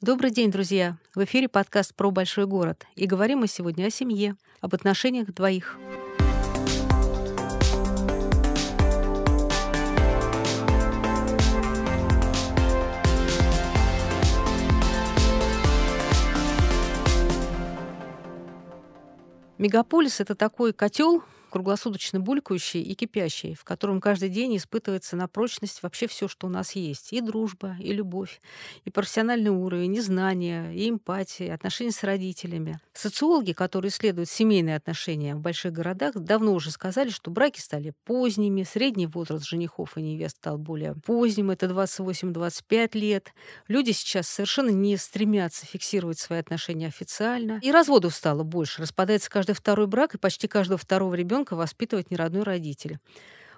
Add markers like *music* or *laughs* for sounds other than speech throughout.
Добрый день, друзья! В эфире подкаст про большой город. И говорим мы сегодня о семье, об отношениях двоих. Мегаполис — это такой котел, круглосуточно булькающий и кипящий, в котором каждый день испытывается на прочность вообще все, что у нас есть. И дружба, и любовь, и профессиональный уровень, и знания, и эмпатия, отношения с родителями. Социологи, которые исследуют семейные отношения в больших городах, давно уже сказали, что браки стали поздними, средний возраст женихов и невест стал более поздним, это 28-25 лет. Люди сейчас совершенно не стремятся фиксировать свои отношения официально. И разводов стало больше. Распадается каждый второй брак, и почти каждого второго ребенка ребенка воспитывать неродной родитель.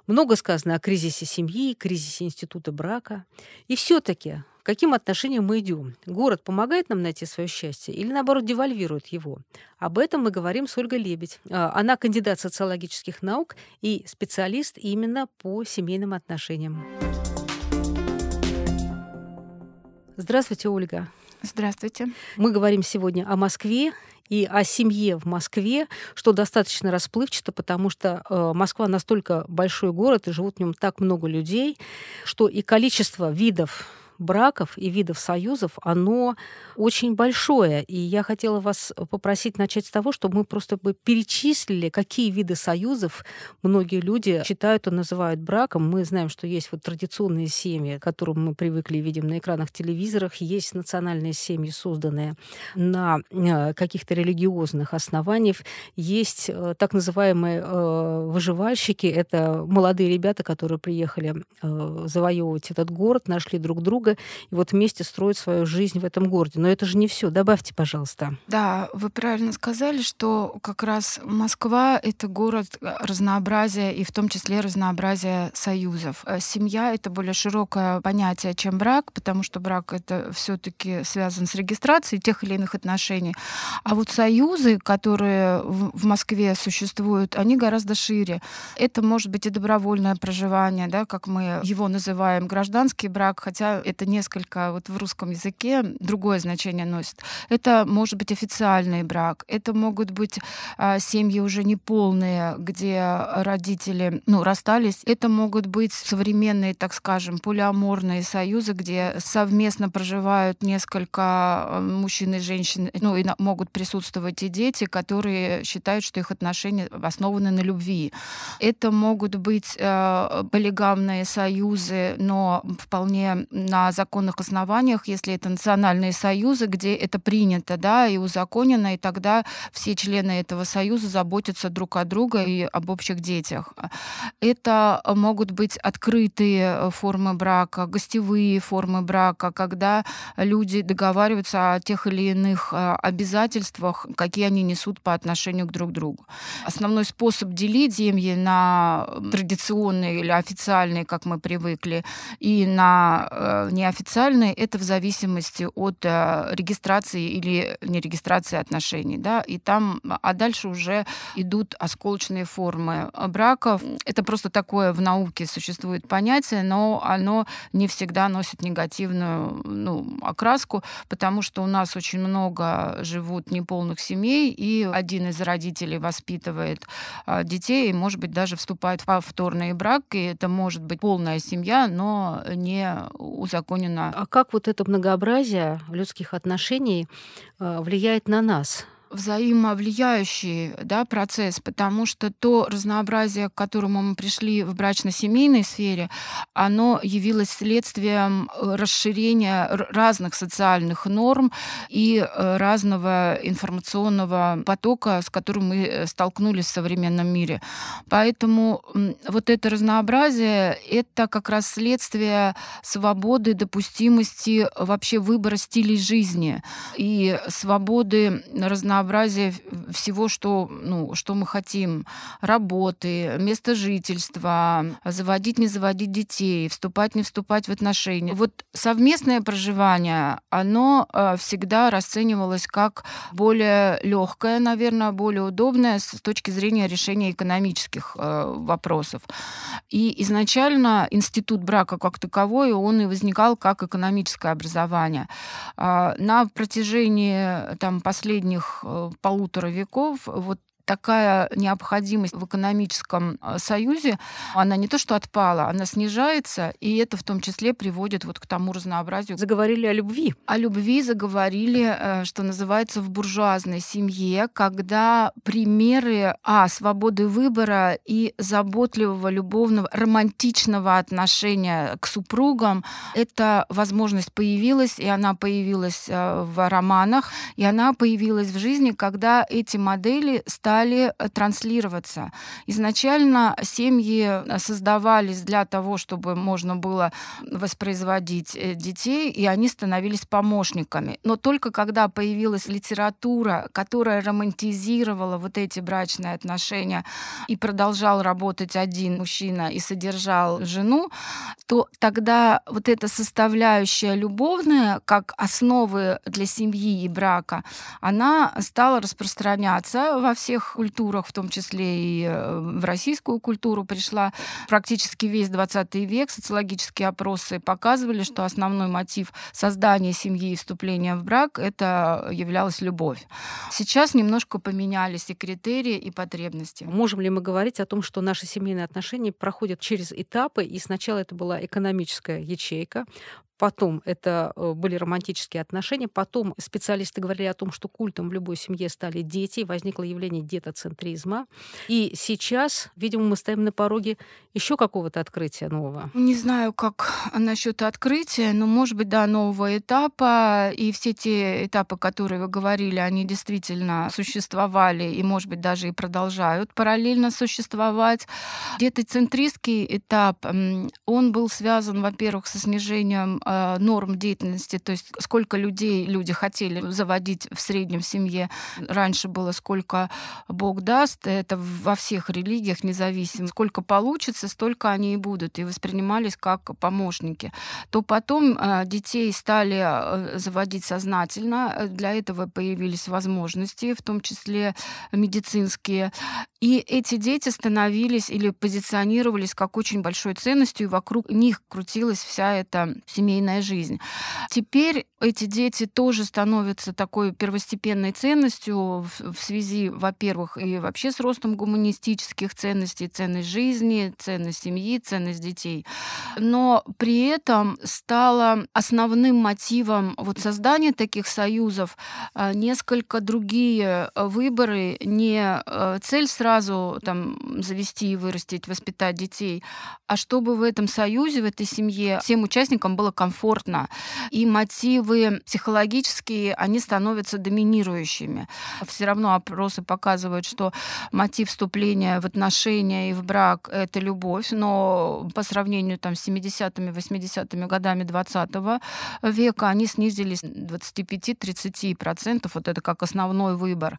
Много сказано о кризисе семьи, кризисе института брака. И все-таки, каким отношениям мы идем? Город помогает нам найти свое счастье или, наоборот, девальвирует его? Об этом мы говорим с Ольгой Лебедь. А, она кандидат социологических наук и специалист именно по семейным отношениям. Здравствуйте, Ольга. Здравствуйте. Мы говорим сегодня о Москве и о семье в Москве, что достаточно расплывчато, потому что э, Москва настолько большой город, и живут в нем так много людей, что и количество видов браков и видов союзов, оно очень большое. И я хотела вас попросить начать с того, чтобы мы просто бы перечислили, какие виды союзов многие люди считают и называют браком. Мы знаем, что есть вот традиционные семьи, к которым мы привыкли видим на экранах телевизорах, есть национальные семьи, созданные на э, каких-то религиозных основаниях, есть э, так называемые э, выживальщики, это молодые ребята, которые приехали завоевывать этот город, нашли друг друга, друга, и вот вместе строить свою жизнь в этом городе. Но это же не все. Добавьте, пожалуйста. Да, вы правильно сказали, что как раз Москва — это город разнообразия, и в том числе разнообразия союзов. Э, семья — это более широкое понятие, чем брак, потому что брак — это все таки связан с регистрацией тех или иных отношений. А вот союзы, которые в Москве существуют, они гораздо шире. Это может быть и добровольное проживание, да, как мы его называем, гражданский брак, хотя это это несколько вот в русском языке другое значение носит. Это может быть официальный брак, это могут быть а, семьи уже неполные, где родители ну, расстались. Это могут быть современные, так скажем, полиаморные союзы, где совместно проживают несколько а, мужчин и женщин, ну и могут присутствовать и дети, которые считают, что их отношения основаны на любви. Это могут быть э, полигамные союзы, но вполне на законных основаниях, если это национальные союзы, где это принято, да, и узаконено, и тогда все члены этого союза заботятся друг о друге и об общих детях. Это могут быть открытые формы брака, гостевые формы брака, когда люди договариваются о тех или иных э, обязательствах, какие они несут по отношению к друг другу. Основной способ делить семьи на традиционные или официальные, как мы привыкли, и на э, неофициальные, это в зависимости от э, регистрации или нерегистрации отношений. Да? И там, а дальше уже идут осколочные формы браков. Это просто такое в науке существует понятие, но оно не всегда носит негативную ну, окраску, потому что у нас очень много живут неполных семей, и один из родителей воспитывает детей, и, может быть, даже вступает в повторный брак, и это может быть полная семья, но не узаконенная узаконено. А как вот это многообразие людских отношений э, влияет на нас? Взаимовлияющий да, процесс, потому что то разнообразие, к которому мы пришли в брачно-семейной сфере, оно явилось следствием э, расширения разных социальных норм и э, разного информационного потока, с которым мы э, столкнулись в современном мире. Поэтому вот это разнообразие — это как раз следствие свободы, допустимости вообще выбора стилей жизни и свободы разнообразия разнообразие всего, что, ну, что мы хотим. Работы, место жительства, заводить, не заводить детей, вступать, не вступать в отношения. Вот совместное проживание, оно э, всегда расценивалось как более легкое, наверное, более удобное с точки зрения решения экономических э, вопросов. И изначально институт брака как таковой, он и возникал как экономическое образование. А, на протяжении там, последних э, полутора веков вот такая необходимость в экономическом э, союзе, она не то что отпала, она снижается, и это в том числе приводит вот к тому разнообразию. Заговорили о любви. О любви заговорили, э, что называется, в буржуазной семье, когда примеры а, свободы выбора и заботливого, любовного, романтичного отношения к супругам, эта возможность появилась, и она появилась э, в романах, и она появилась в жизни, когда эти модели стали стали э, транслироваться. Изначально семьи э, создавались для того, чтобы можно было воспроизводить э, детей, и они становились помощниками. Но только когда появилась литература, которая романтизировала вот эти брачные отношения и продолжал работать один мужчина и содержал жену, то тогда вот эта составляющая любовная, как основы для семьи и брака, она стала распространяться во всех культурах, в том числе и э, в российскую культуру, пришла практически весь 20 век. Социологические опросы показывали, что основной мотив создания семьи и вступления в брак это являлась любовь. Сейчас немножко поменялись и критерии, и потребности. Можем ли мы говорить о том, что наши семейные отношения проходят через этапы, и сначала это была экономическая ячейка, Потом это э, были романтические отношения. Потом специалисты говорили о том, что культом в любой семье стали дети. Возникло явление детоцентризма. И сейчас, видимо, мы стоим на пороге еще какого-то открытия нового. Не знаю, как насчет открытия, но, может быть, да, нового этапа. И все те этапы, которые вы говорили, они действительно существовали и, может быть, даже и продолжают параллельно существовать. Детоцентристский этап, он был связан, во-первых, со снижением Э, норм деятельности, то есть сколько людей люди хотели заводить в среднем в семье. Раньше было сколько Бог даст, это во всех религиях независимо. Сколько получится, столько они и будут, и воспринимались как помощники. То потом э, детей стали э, заводить сознательно, для этого появились возможности, в том числе медицинские. И эти дети становились или позиционировались как очень большой ценностью, и вокруг них крутилась вся эта семейная семейная жизнь. Теперь эти дети тоже становятся такой первостепенной ценностью в, связи, во-первых, и вообще с ростом гуманистических ценностей, ценность жизни, ценность семьи, ценность детей. Но при этом стало основным мотивом вот создания таких союзов а, несколько другие выборы, не а, цель сразу там завести и вырастить, воспитать детей, а чтобы в этом союзе, в этой семье всем участникам было комфортно. И мотивы психологические, они становятся доминирующими. Все равно опросы показывают, что мотив вступления в отношения и в брак — это любовь, но по сравнению там, с 70-ми, 80-ми годами 20 века они снизились 25-30%. Вот это как основной выбор.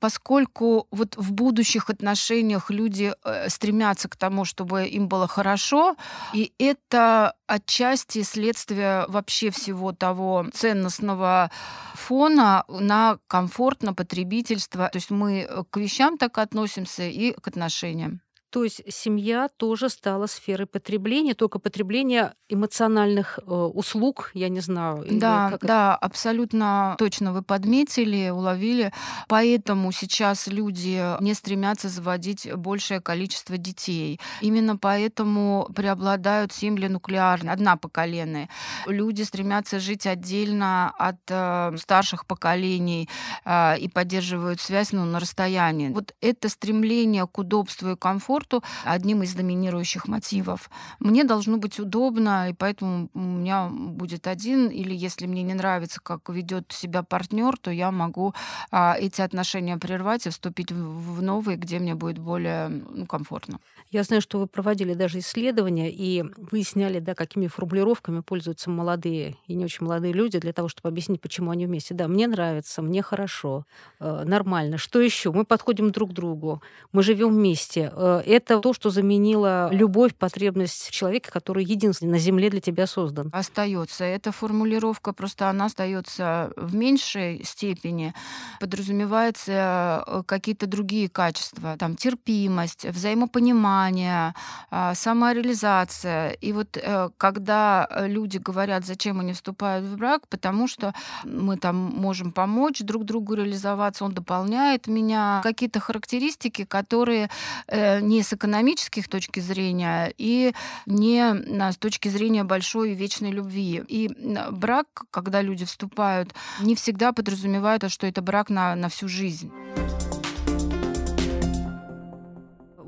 Поскольку вот в будущих отношениях люди э, стремятся к тому, чтобы им было хорошо, и это отчасти следствие вообще всего того ценностного фона на комфорт, на потребительство. То есть мы к вещам так относимся и к отношениям. То есть семья тоже стала сферой потребления, только потребления эмоциональных э, услуг, я не знаю. Да, как да, это... абсолютно точно вы подметили, уловили. Поэтому сейчас люди не стремятся заводить большее количество детей. Именно поэтому преобладают семьи нуклеарные, однопоколенные. Люди стремятся жить отдельно от э, старших поколений э, и поддерживают связь ну, на расстоянии. Вот это стремление к удобству и комфорту комфорту одним из доминирующих мотивов. Мне должно быть удобно, и поэтому у меня будет один, или если мне не нравится, как ведет себя партнер, то я могу а, эти отношения прервать и вступить в, в новые, где мне будет более ну, комфортно. Я знаю, что вы проводили даже исследования и выясняли, да, какими формулировками пользуются молодые и не очень молодые люди для того, чтобы объяснить, почему они вместе. Да, мне нравится, мне хорошо, э, нормально. Что еще? Мы подходим друг к другу, мы живем вместе. Э, это то, что заменило любовь, потребность человека, который единственный на Земле для тебя создан. Остается. Эта формулировка просто она остается в меньшей степени. Подразумевается э, какие-то другие качества, там терпимость, взаимопонимание, а, самореализация. И вот э, когда люди говорят, зачем они вступают в брак, потому что мы там можем помочь друг другу реализоваться, он дополняет меня, какие-то характеристики, которые э, не с экономических точки зрения и не с точки зрения большой и вечной любви. И брак, когда люди вступают, не всегда подразумевает, что это брак на, на всю жизнь.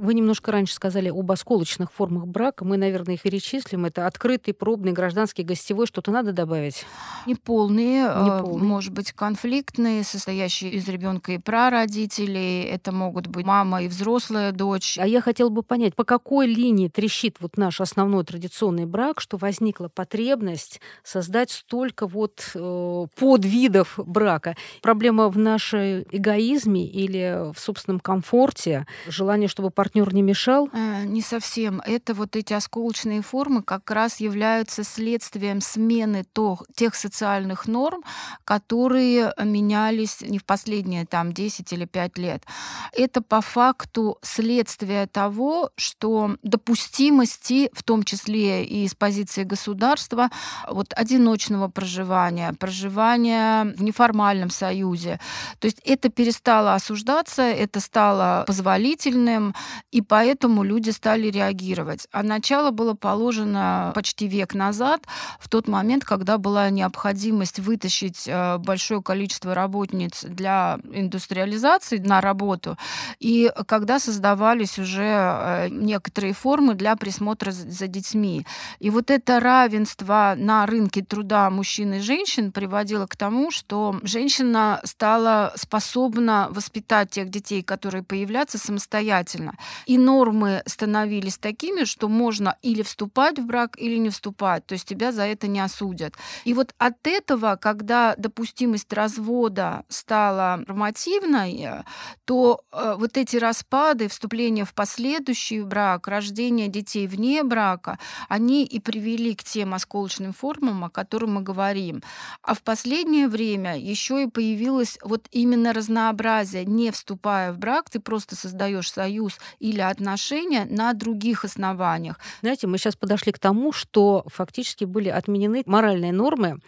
Вы немножко раньше сказали об осколочных формах брака. Мы, наверное, их перечислим. Это открытый, пробный, гражданский, гостевой. Что-то надо добавить? Неполные, Неполные. может быть, конфликтные, состоящие из ребенка и прародителей. Это могут быть мама и взрослая дочь. А я хотела бы понять, по какой линии трещит вот наш основной традиционный брак, что возникла потребность создать столько вот э, подвидов брака. Проблема в нашей эгоизме или в собственном комфорте, желание, чтобы партнер партнер не мешал? Э, не совсем. Это вот эти осколочные формы как раз являются следствием смены то, тех социальных норм, которые менялись не в последние там 10 или 5 лет. Это по факту следствие того, что допустимости, в том числе и с позиции государства, вот одиночного проживания, проживания в неформальном союзе. То есть это перестало осуждаться, это стало позволительным, и поэтому люди стали реагировать. А начало было положено почти век назад, в тот момент, когда была необходимость вытащить э, большое количество работниц для индустриализации на работу, и когда создавались уже э, некоторые формы для присмотра за детьми. И вот это равенство на рынке труда мужчин и женщин приводило к тому, что женщина стала способна воспитать тех детей, которые появляются самостоятельно. И нормы становились такими, что можно или вступать в брак, или не вступать. То есть тебя за это не осудят. И вот от этого, когда допустимость развода стала нормативной, то э, вот эти распады, вступление в последующий брак, рождение детей вне брака, они и привели к тем осколочным формам, о которых мы говорим. А в последнее время еще и появилось вот именно разнообразие. Не вступая в брак, ты просто создаешь союз или отношения на других основаниях. Знаете, мы сейчас подошли к тому, что фактически были отменены моральные нормы,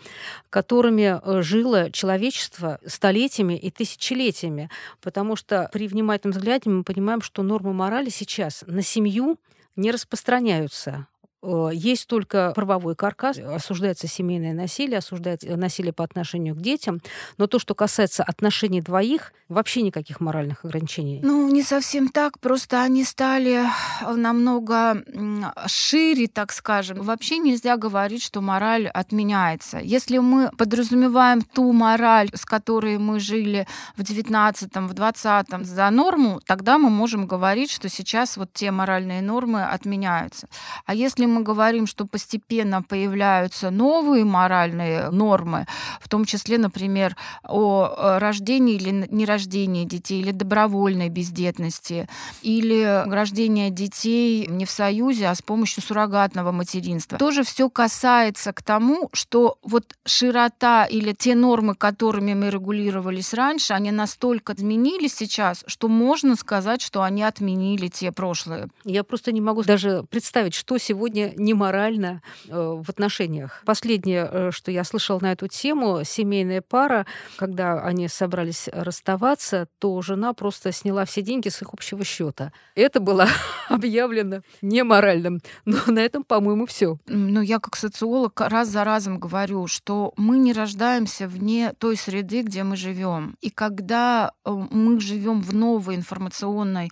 которыми э, жило человечество столетиями и тысячелетиями. Потому что при внимательном взгляде мы понимаем, что нормы морали сейчас на семью не распространяются. Э, есть только правовой каркас, осуждается семейное насилие, осуждается насилие по отношению к детям, но то, что касается отношений двоих, вообще никаких моральных ограничений. Ну, не совсем так, просто они стали намного шире, так скажем. Вообще нельзя говорить, что мораль отменяется. Если мы подразумеваем ту мораль, с которой мы жили в 19-м, в 20-м за норму, тогда мы можем говорить, что сейчас вот те моральные нормы отменяются. А если мы говорим, что постепенно появляются новые моральные нормы, в том числе, например, о э, рождении или нерождении детей, или добровольной бездетности, или рождение детей не в союзе, а с помощью суррогатного материнства. Тоже все касается к тому, что вот широта или те нормы, которыми мы регулировались раньше, они настолько изменились сейчас, что можно сказать, что они отменили те прошлые. Я просто не могу даже представить, что сегодня неморально э, в отношениях. Последнее, э, что я слышала на эту тему, семейная пара, когда они собрались расставаться, то жена просто сняла все деньги с их общего счета. Это было *laughs* объявлено неморальным. Но на этом, по-моему, все. Ну, я как социолог раз за разом говорю, что мы не рождаемся вне той среды, где мы живем. И когда э, мы живем в новой информационной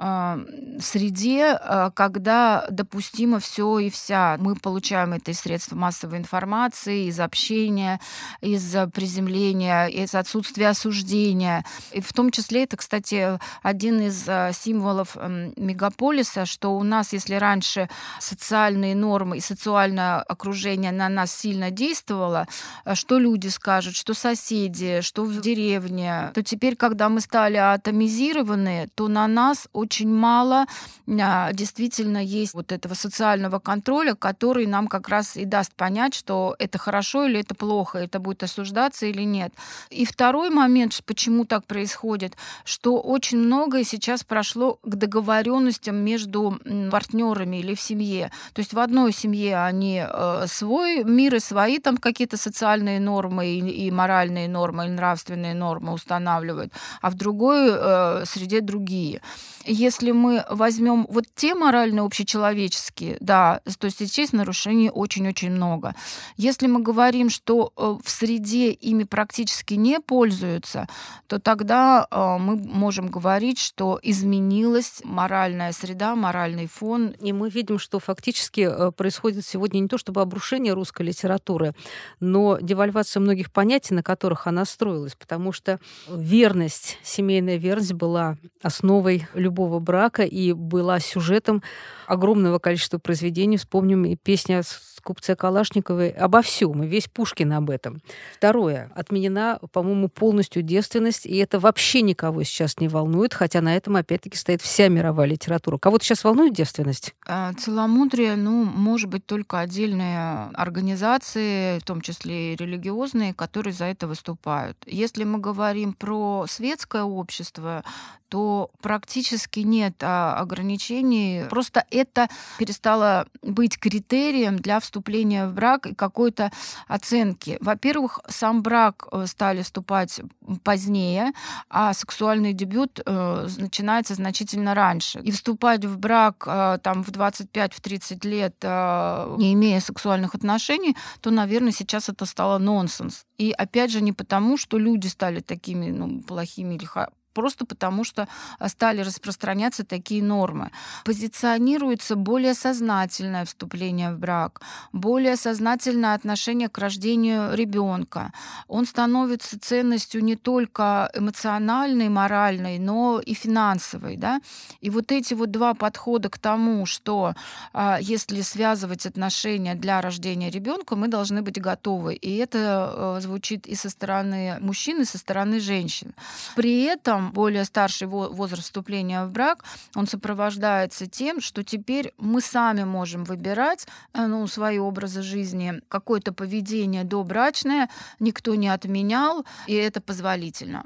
а, среде, а, когда допустимо все и вся. Мы получаем это из средств массовой информации, из общения, из приземления, из отсутствия осуждения. И в том числе это, кстати, один из а, символов мегаполиса, что у нас, если раньше социальные нормы и социальное окружение на нас сильно действовало, что люди скажут, что соседи, что в деревне, то теперь, когда мы стали атомизированы, то на нас очень мало а, действительно есть вот этого социального контроля, который нам как раз и даст понять, что это хорошо или это плохо, это будет осуждаться или нет. И второй момент, почему так происходит, что очень многое сейчас прошло к договоренностям между партнерами или в семье. То есть в одной семье они э, свой мир и свои там какие-то социальные нормы и, и моральные нормы, и нравственные нормы устанавливают, а в другой э, среде другие если мы возьмем вот те морально общечеловеческие, да, то есть здесь нарушений очень-очень много. Если мы говорим, что э, в среде ими практически не пользуются, то тогда э, мы можем говорить, что изменилась моральная среда, моральный фон. И мы видим, что фактически э, происходит сегодня не то чтобы обрушение русской литературы, но девальвация многих понятий, на которых она строилась, потому что верность, семейная верность была основой любого брака и была сюжетом огромного количества произведений. Вспомним и песня купца Калашниковой обо всем, и весь Пушкин об этом. Второе. Отменена, по-моему, полностью девственность, и это вообще никого сейчас не волнует, хотя на этом, опять-таки, стоит вся мировая литература. Кого-то сейчас волнует девственность? А, целомудрие, ну, может быть, только отдельные организации, в том числе и религиозные, которые за это выступают. Если мы говорим про светское общество, то практически нет а, ограничений. Просто это перестало быть критерием для вступления в брак и какой-то оценки. Во-первых, сам брак э, стали вступать позднее, а сексуальный дебют э, начинается значительно раньше. И вступать в брак э, там в 25-30 лет, не имея сексуальных отношений, то, наверное, сейчас это стало нонсенс. И опять же не потому, что люди стали такими ну, плохими или просто потому, что а, стали распространяться такие нормы. Позиционируется более сознательное вступление в брак, более сознательное отношение к рождению ребенка. Он становится ценностью не только эмоциональной, моральной, но и финансовой. Да? И вот эти вот два подхода к тому, что а, если связывать отношения для рождения ребенка, мы должны быть готовы. И это а, звучит и со стороны мужчин, и со стороны женщин. При этом более старший возраст вступления в брак, он сопровождается тем, что теперь мы сами можем выбирать э, ну, свои образы жизни, какое-то поведение добрачное, никто не отменял, и это позволительно.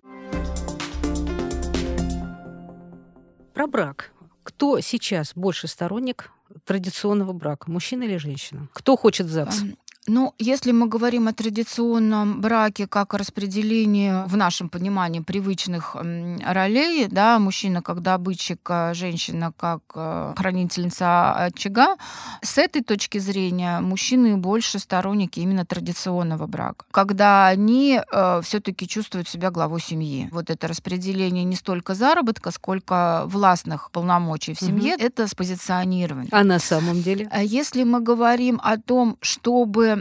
Про брак. Кто сейчас больше сторонник традиционного брака, мужчина или женщина? Кто хочет ЗАГС? Ну, если мы говорим о традиционном браке как о распределении в нашем понимании привычных ролей, да, мужчина как добытчик, а женщина как э, хранительница очага, с этой точки зрения мужчины больше сторонники именно традиционного брака, когда они э, все-таки чувствуют себя главой семьи. Вот это распределение не столько заработка, сколько властных полномочий в семье, угу. это спозиционирование. А на самом деле? А если мы говорим о том, чтобы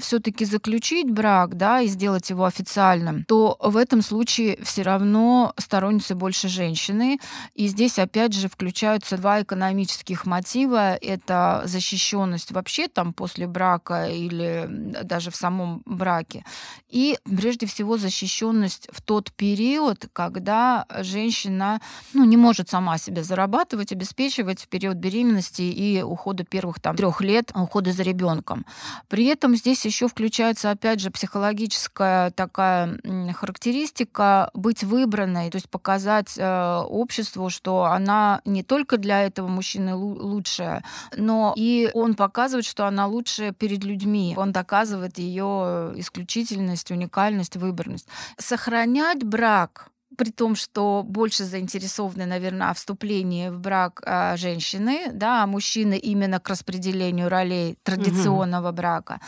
все-таки заключить брак, да, и сделать его официальным, то в этом случае все равно сторонницы больше женщины. И здесь опять же включаются два экономических мотива. Это защищенность вообще там после брака или даже в самом браке. И прежде всего защищенность в тот период, когда женщина ну, не может сама себе зарабатывать, обеспечивать в период беременности и ухода первых там трех лет ухода за ребенком. При этом этом здесь еще включается, опять же, психологическая такая характеристика быть выбранной, то есть показать э, обществу, что она не только для этого мужчины лучшая, но и он показывает, что она лучшая перед людьми. Он доказывает ее исключительность, уникальность, выборность. Сохранять брак при том, что больше заинтересованы, наверное, о вступлении в брак а, женщины, да, а мужчины именно к распределению ролей традиционного угу. брака,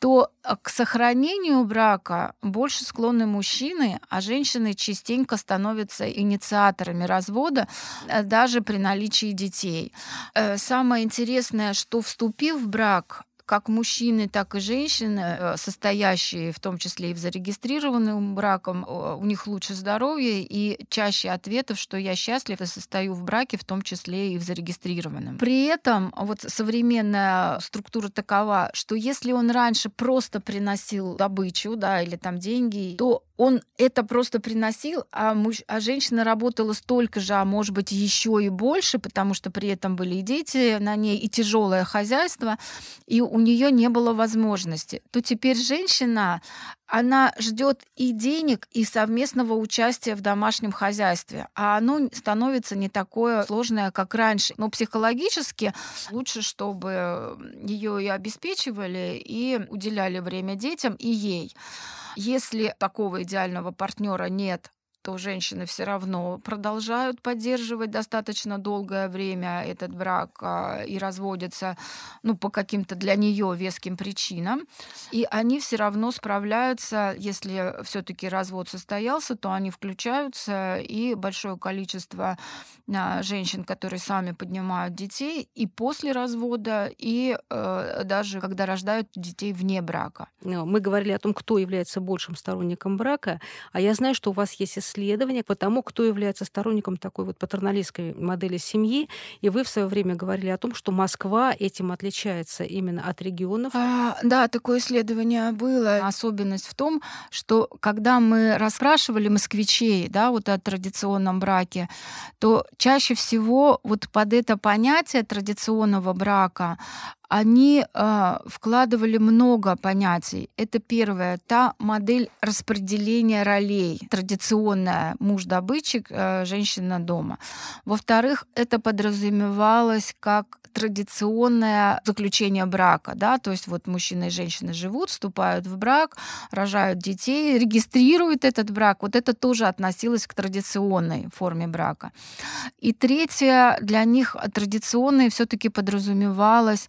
то а, к сохранению брака больше склонны мужчины, а женщины частенько становятся инициаторами развода э, даже при наличии детей. Э, самое интересное, что вступив в брак, как мужчины, так и женщины, э, состоящие в том числе и в зарегистрированном браком, у них лучше здоровье и чаще ответов, что я счастлив и состою в браке, в том числе и в зарегистрированном. При этом вот современная структура такова, что если он раньше просто приносил добычу, да, или там деньги, то он это просто приносил, а, муж, а женщина работала столько же, а может быть еще и больше, потому что при этом были и дети на ней, и тяжелое хозяйство, и у нее не было возможности, то теперь женщина, она ждет и денег, и совместного участия в домашнем хозяйстве, а оно становится не такое сложное, как раньше. Но психологически лучше, чтобы ее и обеспечивали, и уделяли время детям и ей. Если такого идеального партнера нет, то женщины все равно продолжают поддерживать достаточно долгое время этот брак а, и разводятся ну, по каким-то для нее веским причинам. И они все равно справляются, если все-таки развод состоялся, то они включаются, и большое количество а, женщин, которые сами поднимают детей и после развода, и э, даже когда рождают детей вне брака. Мы говорили о том, кто является большим сторонником брака, а я знаю, что у вас есть исследования по тому, кто является сторонником такой вот патерналистской модели семьи. И вы в свое время говорили о том, что Москва этим отличается именно от регионов. А, да, такое исследование было. Особенность в том, что когда мы расспрашивали москвичей да, вот о традиционном браке, то чаще всего вот под это понятие традиционного брака они э, вкладывали много понятий. Это первое, та модель распределения ролей, традиционная муж-добытчик, э, женщина дома. Во-вторых, это подразумевалось как традиционное заключение брака, да, то есть вот мужчина и женщина живут, вступают в брак, рожают детей, регистрируют этот брак. Вот это тоже относилось к традиционной форме брака. И третье, для них традиционной все-таки подразумевалось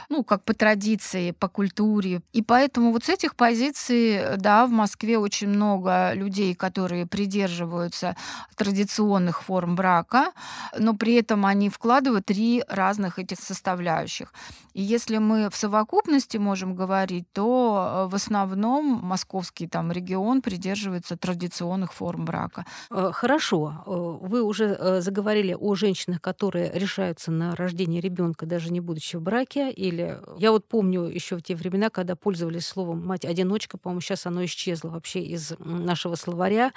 ну, как по традиции, по культуре. И поэтому вот с этих позиций, да, в Москве очень много людей, которые придерживаются традиционных форм брака, но при этом они вкладывают три разных этих составляющих. И если мы в совокупности можем говорить, то э, в основном московский там регион придерживается традиционных форм брака. Э, хорошо. Э, вы уже заговорили о женщинах, которые решаются на рождение ребенка, даже не будучи в браке, или я вот помню еще в те времена, когда пользовались словом мать-одиночка, по-моему, сейчас оно исчезло вообще из нашего словаря.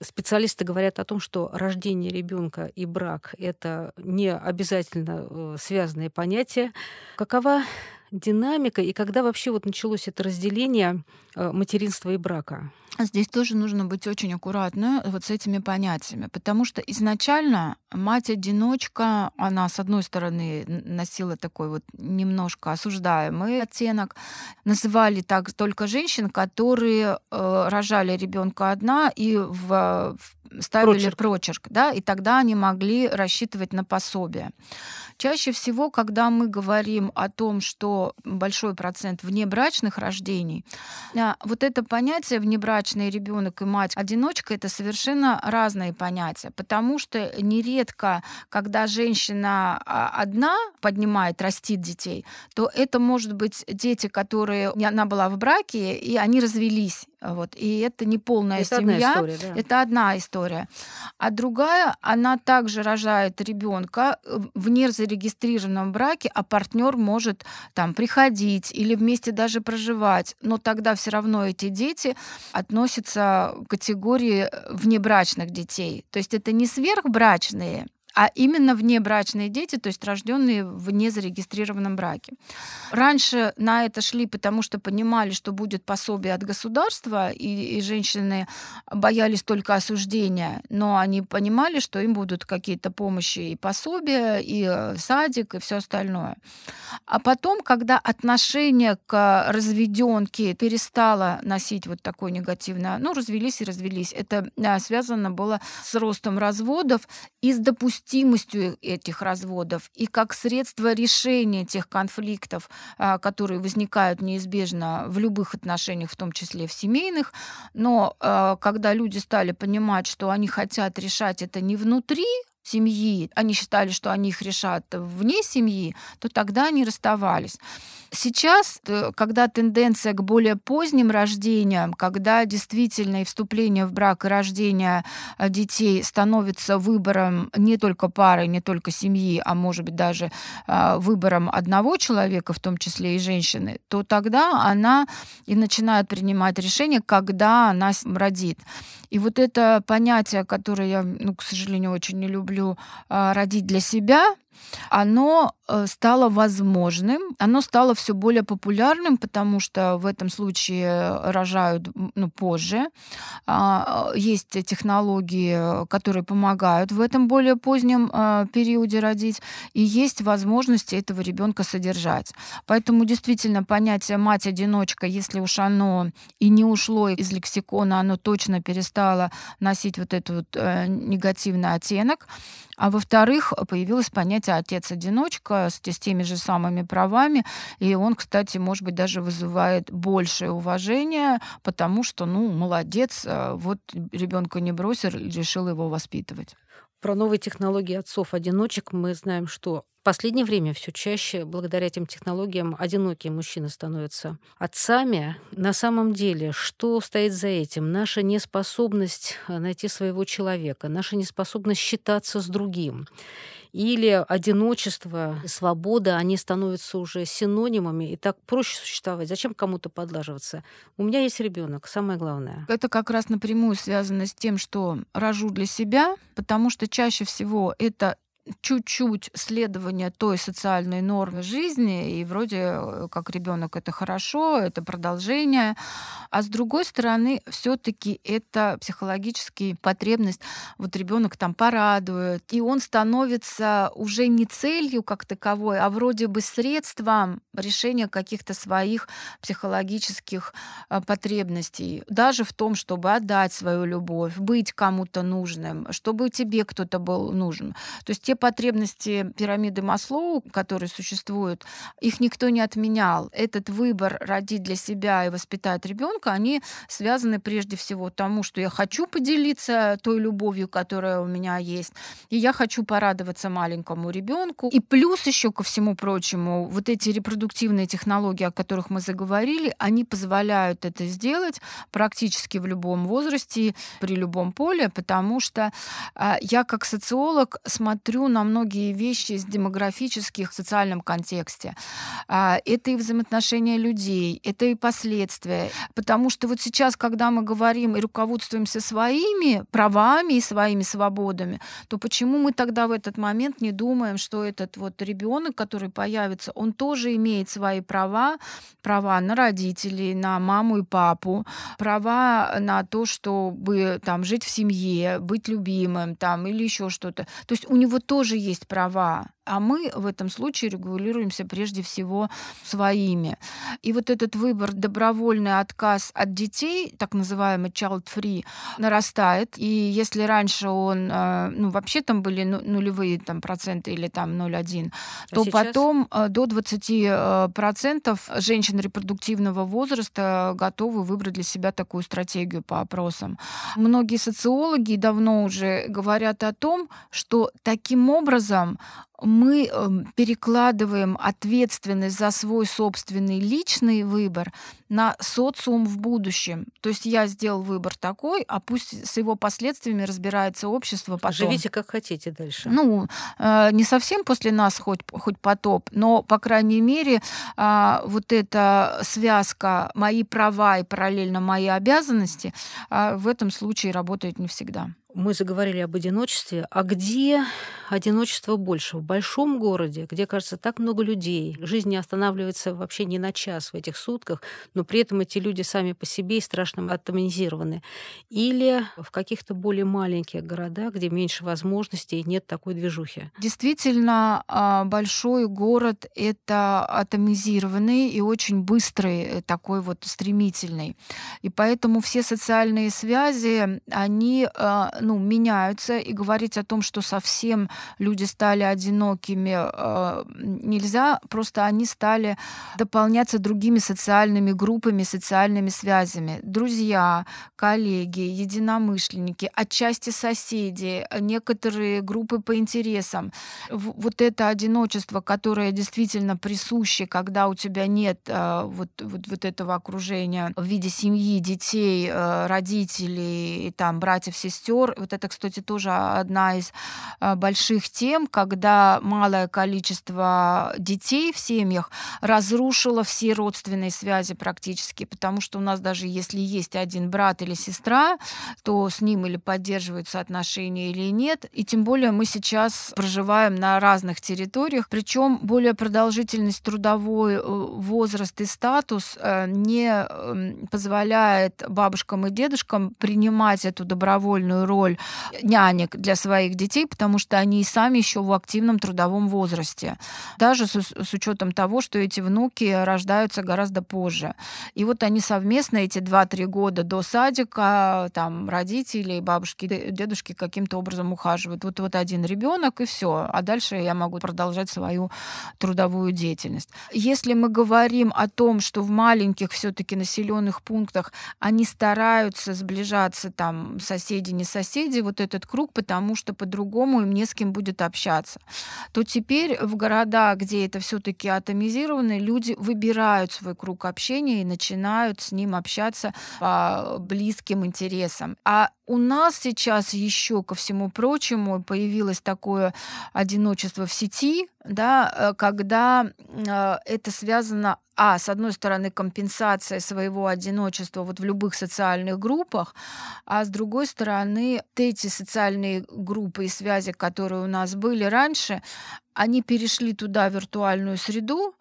Специалисты говорят о том, что рождение ребенка и брак это не обязательно связанные понятия. Какова динамика и когда вообще вот началось это разделение э, материнства и брака? Здесь тоже нужно быть очень аккуратно вот с этими понятиями, потому что изначально мать-одиночка, она, с одной стороны, носила такой вот немножко осуждаемый оттенок. Называли так только женщин, которые э, рожали ребенка одна и в, в ставили прочерк. прочерк, да, и тогда они могли рассчитывать на пособие. Чаще всего, когда мы говорим о том, что большой процент внебрачных рождений, а, вот это понятие внебрачный ребенок и мать-одиночка это совершенно разные понятия, потому что нередко, когда женщина а, одна поднимает, растит детей, то это может быть дети, которые она была в браке, и они развелись вот. И это не полная это семья. Одна история, да. Это одна история. А другая, она также рожает ребенка э, в незарегистрированном браке, а партнер может там приходить или вместе даже проживать. Но тогда все равно эти дети относятся к категории э, внебрачных детей. То есть это не сверхбрачные, а именно внебрачные дети, то есть рожденные в незарегистрированном браке. Раньше на это шли, потому что понимали, что будет пособие от государства, и, и женщины боялись только осуждения, но они понимали, что им будут какие-то помощи и пособия, и э, садик, и все остальное. А потом, когда отношение к разведенке перестало носить вот такое негативное, ну, развелись и развелись, это а, связано было с ростом разводов и с допустимостью этих разводов, и как средство решения тех конфликтов, а, которые возникают неизбежно в любых отношениях, в том числе в семейных. Но а, когда люди стали понимать, что они хотят решать это не внутри семьи, они считали, что они их решат вне семьи, то тогда они расставались. Сейчас, э, когда тенденция к более поздним рождениям, когда действительно и вступление в брак и рождение э, детей становится выбором не только пары, не только семьи, а может быть даже э, выбором одного человека, в том числе и женщины, то тогда она и начинает принимать решение, когда она родит. И вот это понятие, которое я, ну, к сожалению, очень не люблю, родить для себя, оно стало возможным, оно стало все более популярным, потому что в этом случае рожают ну, позже. А, есть технологии, которые помогают в этом более позднем а, периоде родить, и есть возможность этого ребенка содержать. Поэтому действительно понятие мать-одиночка, если уж оно и не ушло из лексикона, оно точно перестало носить вот этот вот э, негативный оттенок. А во-вторых, появилось понятие отец-одиночка с, с теми же самыми правами. И он, кстати, может быть, даже вызывает большее уважение, потому что, ну, молодец, э, вот ребенка не бросил, решил его воспитывать. Про новые технологии отцов-одиночек мы знаем, что в последнее время все чаще, благодаря этим технологиям, одинокие мужчины становятся отцами. На самом деле, что стоит за этим? Наша неспособность э, найти своего человека, наша неспособность считаться с другим или одиночество, свобода, они становятся уже синонимами, и так проще существовать. Зачем кому-то подлаживаться? У меня есть ребенок, самое главное. Это как раз напрямую связано с тем, что рожу для себя, потому что чаще всего это чуть-чуть следование той социальной нормы жизни, и вроде э, как ребенок это хорошо, это продолжение. А с другой стороны, все-таки это психологическая потребность. Вот ребенок там порадует, и он становится уже не целью как таковой, а вроде бы средством решения каких-то своих психологических э, потребностей. Даже в том, чтобы отдать свою любовь, быть кому-то нужным, чтобы тебе кто-то был нужен. То есть те потребности пирамиды Маслоу, которые существуют, их никто не отменял. Этот выбор родить для себя и воспитать ребенка, они связаны прежде всего тому, что я хочу поделиться той любовью, которая у меня есть, и я хочу порадоваться маленькому ребенку. И плюс еще ко всему прочему, вот эти репродуктивные технологии, о которых мы заговорили, они позволяют это сделать практически в любом возрасте, при любом поле, потому что а, я как социолог смотрю на многие вещи из демографических в социальном контексте. А, это и взаимоотношения людей, это и последствия. Потому что вот сейчас, когда мы говорим и руководствуемся своими правами и своими свободами, то почему мы тогда в этот момент не думаем, что этот вот ребенок, который появится, он тоже имеет свои права, права на родителей, на маму и папу, права на то, чтобы там жить в семье, быть любимым там или еще что-то. То есть у него тоже тоже есть права, а мы в этом случае регулируемся прежде всего своими. И вот этот выбор, добровольный отказ от детей, так называемый child-free, нарастает. И если раньше он, э, ну, вообще там были нулевые там, проценты или там 0,1, а то сейчас? потом э, до 20 процентов женщин репродуктивного возраста готовы выбрать для себя такую стратегию по опросам. Многие социологи давно уже говорят о том, что таким образом мы эм, перекладываем ответственность за свой собственный личный выбор на социум в будущем. То есть я сделал выбор такой, а пусть с его последствиями разбирается общество потом. Живите как хотите дальше. Ну, э, не совсем после нас хоть, хоть потоп, но, по крайней мере, а, вот эта связка «мои права» и параллельно «мои обязанности» а, в этом случае работает не всегда. Мы заговорили об одиночестве. А где одиночество больше? В большом городе, где, кажется, так много людей. Жизнь не останавливается вообще ни на час в этих сутках, но при этом эти люди сами по себе и страшно атомизированы. Или в каких-то более маленьких городах, где меньше возможностей и нет такой движухи. Действительно, а, большой город — это атомизированный и очень быстрый, э, такой вот стремительный. И поэтому все социальные связи, они а, ну, меняются, и говорить о том, что совсем люди стали одинокими, а, нельзя, просто они стали дополняться другими социальными группами, социальными связями. Друзья, коллеги, единомышленники, отчасти соседи, некоторые группы по интересам. Вот это одиночество, которое действительно присуще, когда у тебя нет а, вот, вот, вот этого окружения в виде семьи, детей, а, родителей, там, братьев, сестер. Вот это, кстати, тоже одна из больших тем, когда малое количество детей в семьях разрушило все родственные связи практически, потому что у нас даже если есть один брат или сестра, то с ним или поддерживаются отношения или нет. И тем более мы сейчас проживаем на разных территориях, причем более продолжительность трудовой э, возраст и статус э, не эм, позволяет бабушкам и дедушкам принимать эту добровольную роль нянек для своих детей, потому что они и сами еще в активном трудовом возрасте. Даже с, с учетом того, что эти внуки рождаются гораздо позже. И вот они совместно эти 2-3 года до садика, там, родители, бабушки, дедушки каким-то образом ухаживают. Вот, вот один ребенок, и все. А дальше я могу продолжать свою трудовую деятельность. Если мы говорим о том, что в маленьких все-таки населенных пунктах они стараются сближаться, там, соседи, не соседи, вот этот круг, потому что по-другому им не с кем будет общаться, то теперь в городах, где это все-таки атомизировано, люди выбирают свой круг общения и начинают с ним общаться по близким интересам. А у нас сейчас еще, ко всему прочему, появилось такое одиночество в сети, да, э, когда э, это связано, а, с одной стороны, компенсация своего одиночества вот в любых социальных группах, а с другой стороны, эти социальные группы и связи, которые у нас были раньше, они перешли туда, виртуальную среду,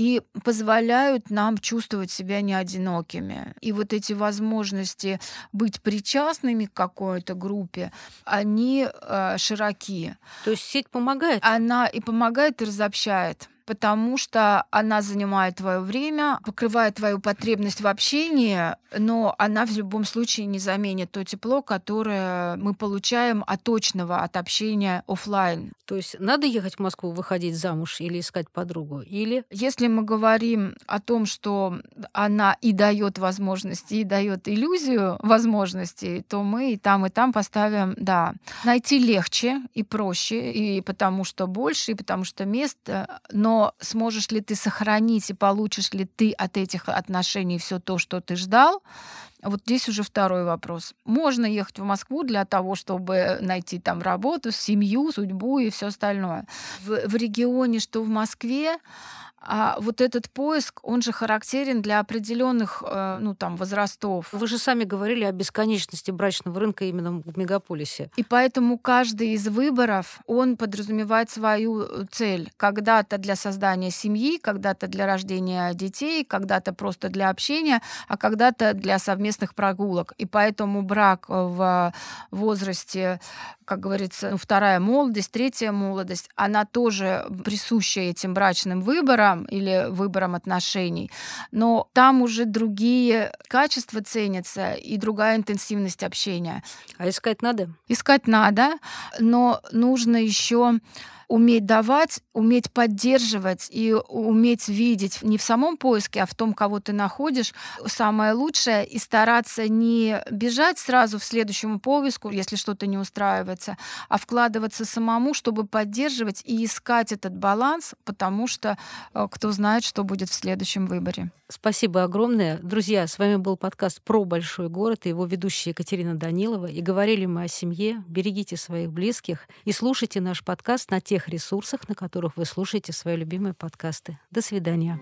и позволяют нам чувствовать себя не одинокими. И вот эти возможности быть причастными к какой-то группе, они э, широки. То есть сеть помогает? Она и помогает, и разобщает потому что она занимает твое время, покрывает твою потребность в общении, но она в любом случае не заменит то тепло, которое мы получаем от точного, от общения офлайн. То есть надо ехать в Москву, выходить замуж или искать подругу? Или... Если мы говорим о том, что она и дает возможности, и дает иллюзию возможностей, то мы и там, и там поставим, да. Найти легче и проще, и потому что больше, и потому что место, но сможешь ли ты сохранить и получишь ли ты от этих отношений все то, что ты ждал, вот здесь уже второй вопрос. Можно ехать в Москву для того, чтобы найти там работу, семью, судьбу и все остальное. В, в регионе, что в Москве, а вот этот поиск, он же характерен для определенных, э, ну там, возрастов. Вы же сами говорили о бесконечности брачного рынка именно в мегаполисе. И поэтому каждый из выборов, он подразумевает свою э, цель. Когда-то для создания семьи, когда-то для рождения детей, когда-то просто для общения, а когда-то для совместных прогулок. И поэтому брак в возрасте, как говорится, ну, вторая молодость, третья молодость, она тоже присуща этим брачным выборам, выборам или выбором отношений. Но там уже другие качества ценятся и другая интенсивность общения. А искать надо? Искать надо, но нужно еще уметь давать, уметь поддерживать и уметь видеть не в самом поиске, а в том, кого ты находишь, самое лучшее, и стараться не бежать сразу в следующему поиску, если что-то не устраивается, а вкладываться самому, чтобы поддерживать и искать этот баланс, потому что э, кто знает, что будет в следующем выборе. Спасибо огромное. Друзья, с вами был подкаст про большой город и его ведущая Екатерина Данилова. И говорили мы о семье. Берегите своих близких и слушайте наш подкаст на тех ресурсах, на которых вы слушаете свои любимые подкасты. До свидания.